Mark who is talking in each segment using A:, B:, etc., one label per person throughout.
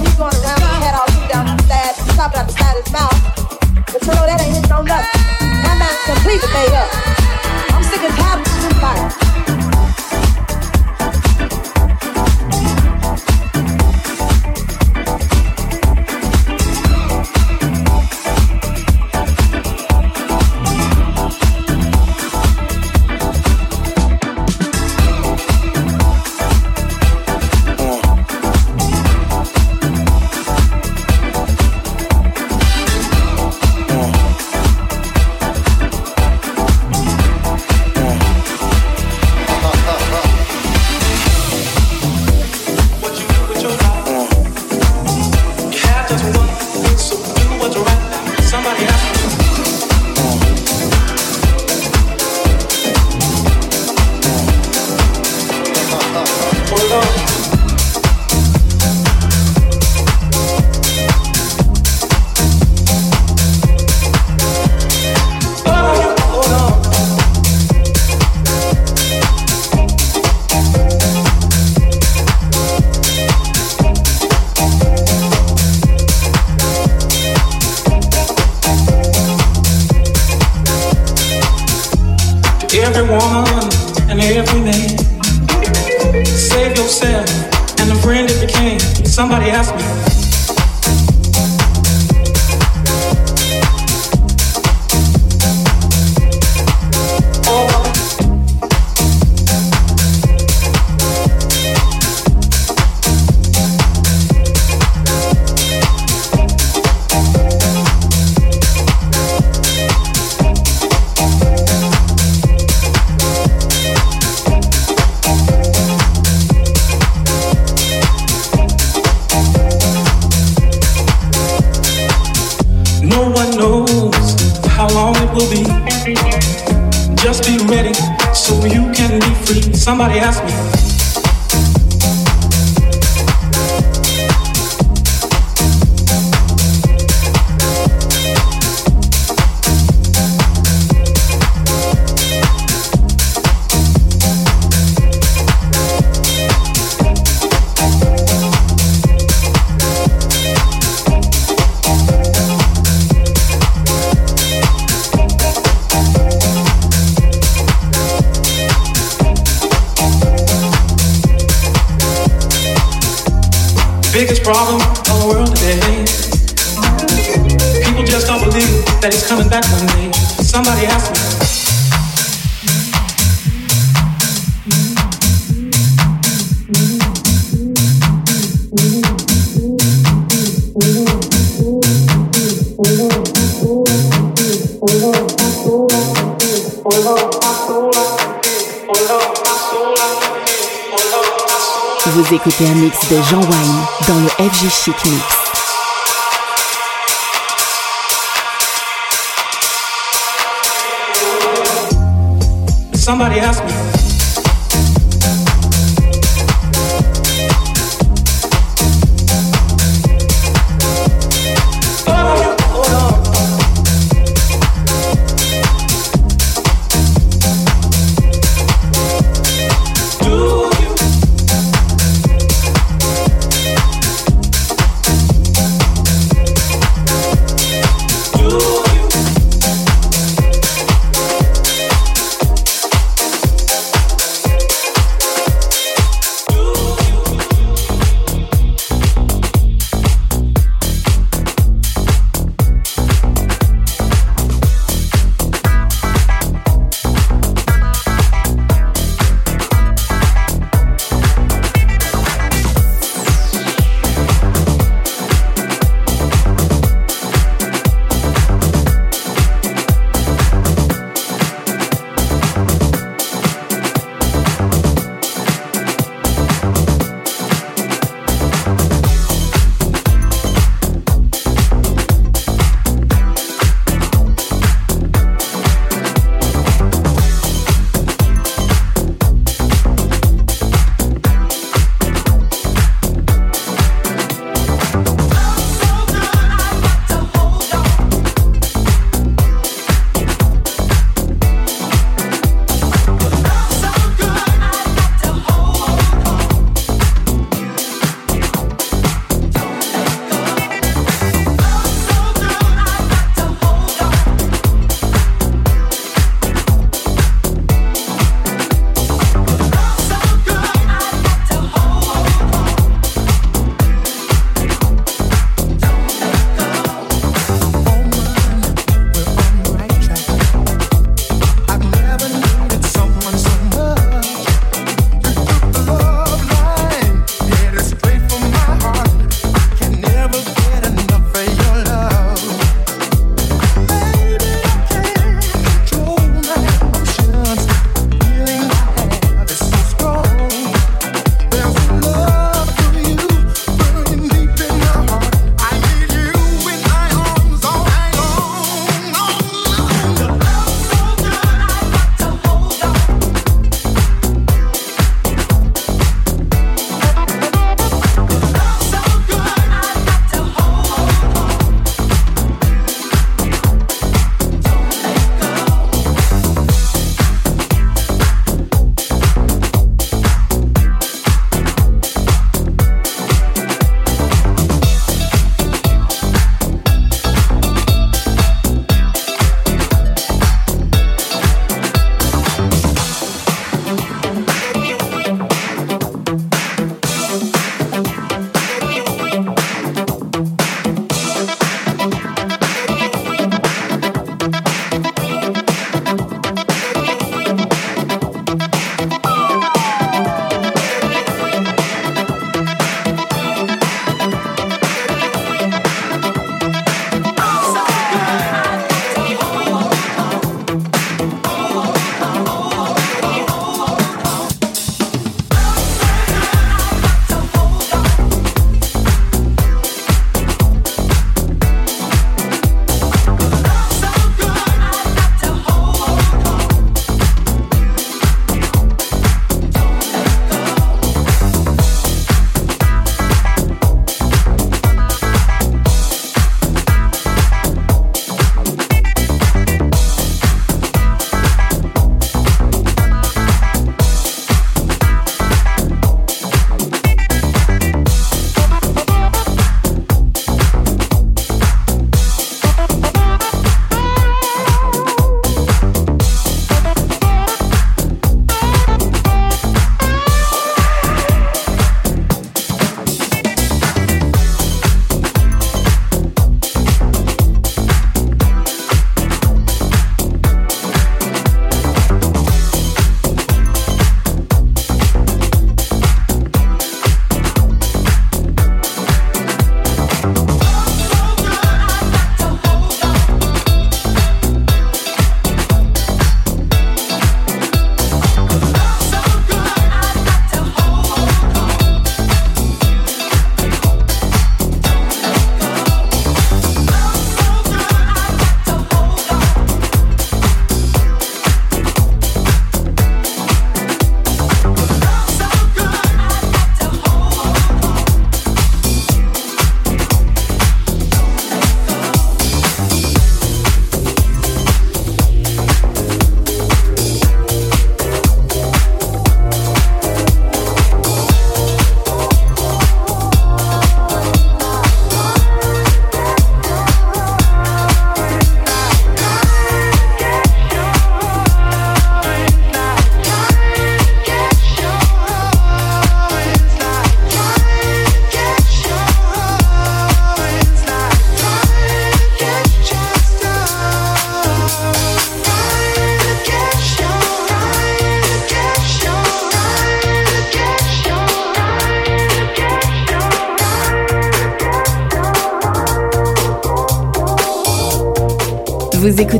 A: he's going around his head all down sad, the side of his mouth. But you know that ain't his. My completely made up. I'm sick and tired of this fire.
B: Somebody asked me.
C: de Jean Wayne dans le FG Chic Mix.
B: Somebody asked me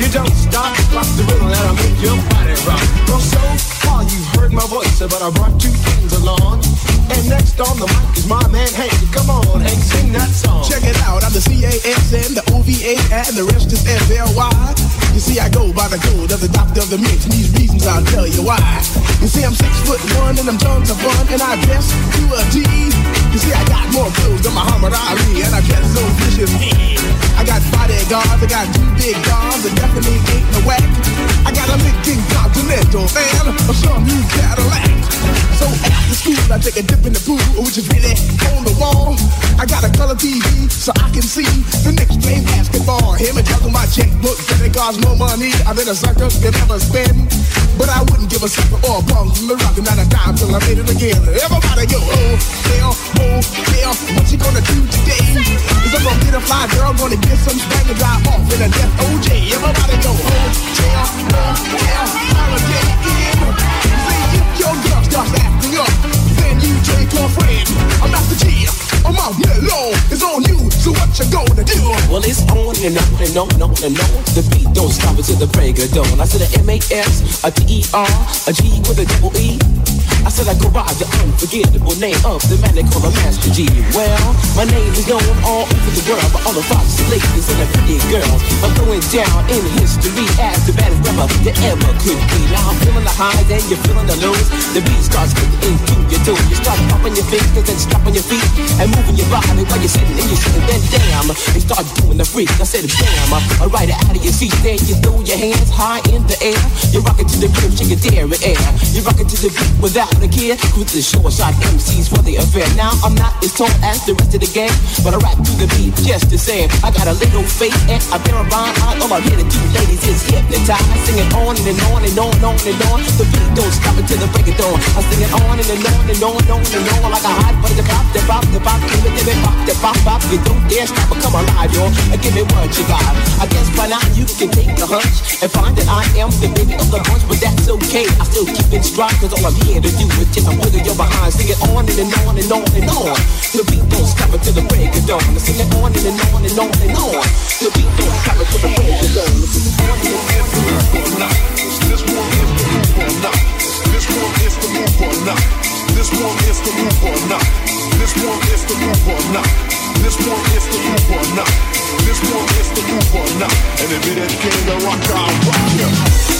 D: You don't stop, the rhythm that I make your body rock. Well, so far you heard my voice, but I brought two friends along. And next on the mic is my man Hank. Come on Hank, sing that song. Check
E: it out, I'm the C A S N, the O V A, and the rest is F L Y. You see, I go by the code of the doctor of the mix, and these reasons I'll tell you why. You see, I'm six foot one, and I'm tons of fun, and I dress to a G. You see, I got more clothes than Muhammad Ali, and I dress so vicious. I got bodyguards, I got two big dogs, that definitely ain't the whack. I got a Lincoln Continental and or some new Cadillac. So after school, I take a dip in the pool, which is really on the wall. I got a color TV so I can see the Knicks play basketball. Him and talking my checkbook, credit cards, more money than a sucker can ever spend. But I wouldn't give a sucker or a bum from the rockin' not a dime till I made it again. Everybody go, oh, hell, oh, hell, what you gonna do today? Cause I'm gonna get a fly girl, gonna get some spank and drive off in a death OJ. Everybody go, oh, hell, oh, hell, holiday in. See if your girl starts acting up, then you take your friend. I'm not the G. I'm out mellow. It's on you. So what you gonna do?
F: Well, it's on and on and on and on and on. The beat don't stop until the break of dawn. I said a M A S, a D E R, a G with a double E. I said I go by the unforgettable name of the man they call a Master Gee. Well, my name is known all over the world by all the foxy ladies and the pretty girls. I'm going down in history as the baddest rapper that ever could be. Now I'm feeling the highs and you're feeling the lows. The beat starts kicking into your toes. You start popping your fingers and stomping your feet and moving your body while you're sitting and you're sitting. Then damn, you start doing the freak. I said ride it out of your seat. Then you throw your hands high in the air. You're rocking to the rhythm, shake your dairy air. You're rocking to the beat without a care. With the short shot MCs for the affair. Now I'm not as tall as the rest of the gang, but I rap to the beat just the same. I got a little faith and I bear a rhyme. All I'm here to do, ladies, is hypnotize. I sing it on and on and on and on and on. The beat don't stop until the break of dawn. I sing it on and, and on and on and on and on like a hot butter. The pop, the pop, the pop, give it, give it, pop, the pop, pop. You don't dare stop or come alive, yo, and give me what you got. I guess by now you can take a hunch and find that I am the baby of the bunch, but that's okay. I still keep it strong, cause all I'm here to do is just a wiggle your behind. Sing it on and, and on and on and on. The beat don't stop until the break of dawn. Sing it on and, and on and on and on. The beat don't stop until the break of
D: dawn. One
F: is
D: the move or not. This one is the move or not. This one
E: is the move or not. This one is the move or. This one is the move or. This one is the move or. And if it ain't king, the rock, I'll rock you.